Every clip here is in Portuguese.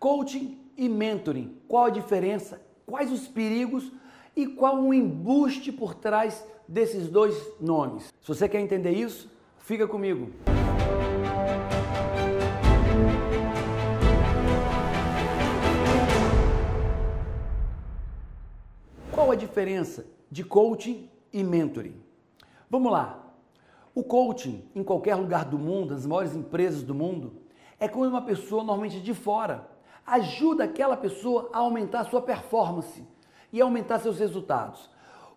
Coaching e mentoring. Qual a diferença? Quais os perigos e qual o embuste por trás desses dois nomes? Se você quer entender isso, fica comigo. Qual a diferença de coaching e mentoring? Vamos lá. O coaching, em qualquer lugar do mundo, nas maiores empresas do mundo, é quando uma pessoa, normalmente de fora, ajuda aquela pessoa a aumentar sua performance e aumentar seus resultados.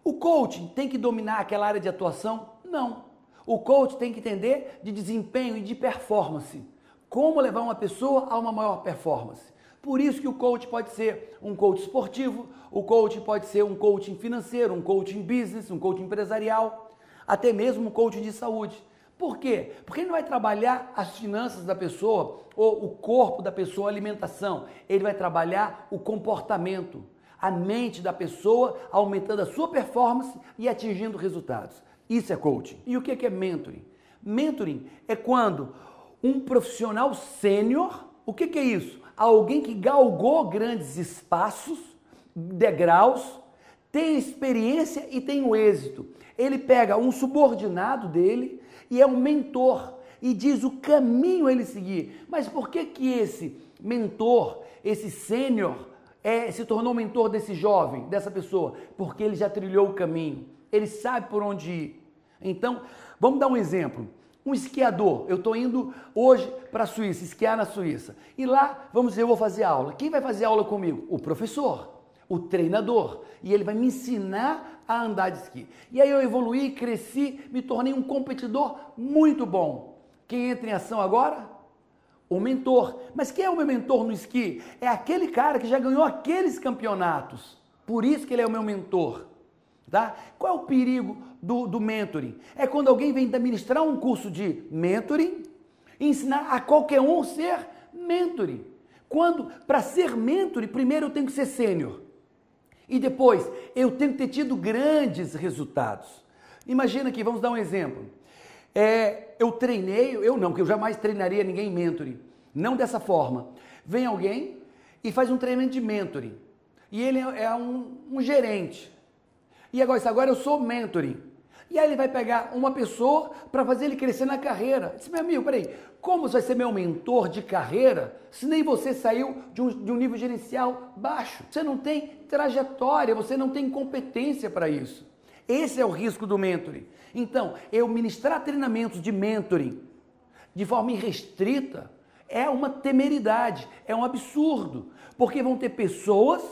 O coaching tem que dominar aquela área de atuação? Não. O coach tem que entender de desempenho e de performance. Como levar uma pessoa a uma maior performance. Por isso que o coach pode ser um coach esportivo, o coach pode ser um coaching financeiro, um coaching business, um coaching empresarial, até mesmo um coaching de saúde. Por quê? Porque ele não vai trabalhar as finanças da pessoa ou o corpo da pessoa, a alimentação. Ele vai trabalhar o comportamento, a mente da pessoa, aumentando a sua performance e atingindo resultados. Isso é coaching. E o que é mentoring? Mentoring é quando um profissional sênior, o que é isso? alguém que galgou grandes espaços, degraus, tem experiência e tem o êxito. Ele pega um subordinado dele e é um mentor e diz o caminho a ele seguir. Mas por que que esse mentor, esse sênior, é, se tornou mentor desse jovem, dessa pessoa? Porque ele já trilhou o caminho, ele sabe por onde ir. Então, vamos dar um exemplo. Um esquiador, eu estou indo hoje para a Suíça, esquiar na Suíça. E lá, vamos dizer, eu vou fazer aula. Quem vai fazer aula comigo? O professor, o treinador. E ele vai me ensinar a andar de esqui. E aí eu evoluí, cresci, me tornei um competidor muito bom. Quem entra em ação agora? O mentor. Mas quem é o meu mentor no esqui? É aquele cara que já ganhou aqueles campeonatos. Por isso que ele é o meu mentor. Tá? Qual é o perigo do, do mentoring? É quando alguém vem administrar um curso de mentoring e ensinar a qualquer um ser mentoring. Quando, para ser mentoring, primeiro eu tenho que ser sênior. E depois, eu tenho que ter tido grandes resultados. Imagina aqui, vamos dar um exemplo. É, eu treinei, eu não, que eu jamais treinaria ninguém em mentoring. Não dessa forma. Vem alguém e faz um treinamento de mentoring. E ele é, é um, um gerente. E agora, agora eu sou mentoring. E aí ele vai pegar uma pessoa para fazer ele crescer na carreira. Disse, meu amigo, peraí, como você vai ser meu mentor de carreira se nem você saiu de um, de um nível gerencial baixo? Você não tem trajetória, você não tem competência para isso. Esse é o risco do mentoring. Então, eu ministrar treinamentos de mentoring de forma irrestrita é uma temeridade, é um absurdo, porque vão ter pessoas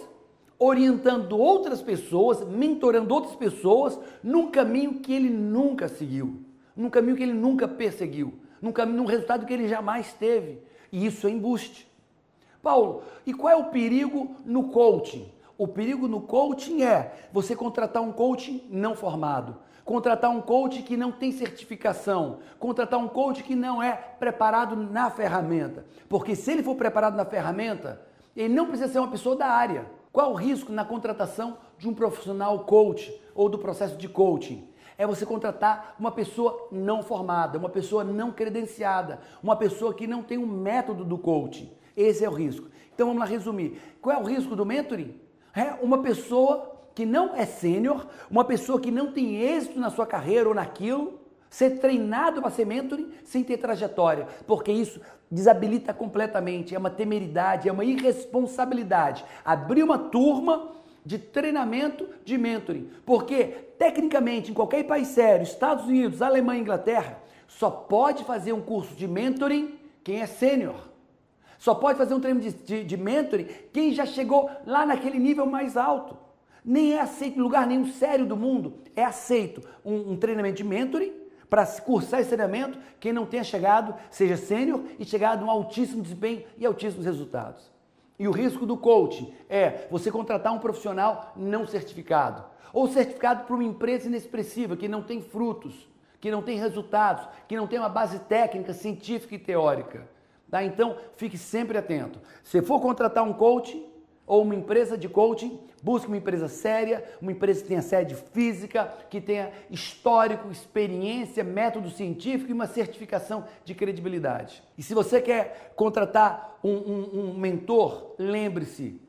orientando outras pessoas, mentorando outras pessoas num caminho que ele nunca seguiu, num caminho que ele nunca perseguiu, num caminho, num resultado que ele jamais teve. E isso é embuste. Paulo, e qual é o perigo no coaching? O perigo no coaching é você contratar um coaching não formado, contratar um coach que não tem certificação, contratar um coach que não é preparado na ferramenta. Porque se ele for preparado na ferramenta, ele não precisa ser uma pessoa da área. Qual o risco na contratação de um profissional coach ou do processo de coaching? É você contratar uma pessoa não formada, uma pessoa não credenciada, uma pessoa que não tem um método do coaching. Esse é o risco. Então vamos lá resumir. Qual é o risco do mentoring? É uma pessoa que não é sênior, uma pessoa que não tem êxito na sua carreira ou naquilo, ser treinado para ser mentoring sem ter trajetória, porque isso desabilita completamente, é uma temeridade, é uma irresponsabilidade. Abrir uma turma de treinamento de mentoring, porque tecnicamente em qualquer país sério, Estados Unidos, Alemanha, Inglaterra, só pode fazer um curso de mentoring quem é sênior. Só pode fazer um treino de, de, de mentoring quem já chegou lá naquele nível mais alto. Nem é aceito em lugar nenhum sério do mundo. É aceito um, um treinamento de mentoring para cursar esse treinamento, quem não tenha chegado, seja sênior e chegado a um altíssimo desempenho e altíssimos resultados. E o risco do coaching é você contratar um profissional não certificado, ou certificado por uma empresa inexpressiva, que não tem frutos, que não tem resultados, que não tem uma base técnica, científica e teórica. Tá? Então, fique sempre atento. Se for contratar um coach, ou uma empresa de coaching, busque uma empresa séria, uma empresa que tenha sede física, que tenha histórico, experiência, método científico e uma certificação de credibilidade. E se você quer contratar um, um, um mentor, lembre-se,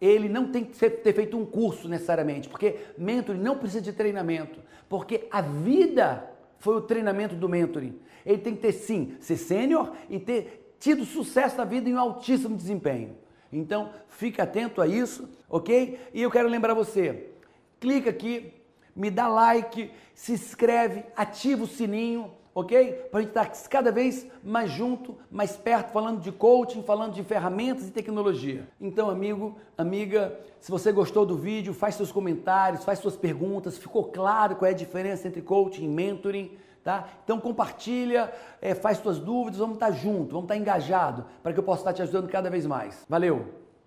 ele não tem que ter feito um curso necessariamente, porque mentoring não precisa de treinamento, porque a vida foi o treinamento do mentoring. Ele tem que ter sim, ser sênior e ter tido sucesso na vida em um altíssimo desempenho. Então, fique atento a isso, ok? E eu quero lembrar você, clica aqui, me dá like, se inscreve, ativa o sininho, ok? Para a gente estar cada vez mais junto, mais perto, falando de coaching, falando de ferramentas e tecnologia. Então, amigo, amiga, se você gostou do vídeo, faz seus comentários, faz suas perguntas, ficou claro qual é a diferença entre coaching e mentoring? Tá? Então compartilha, é, faz suas dúvidas, vamos estar juntos, vamos estar engajados para que eu possa estar te ajudando cada vez mais. Valeu!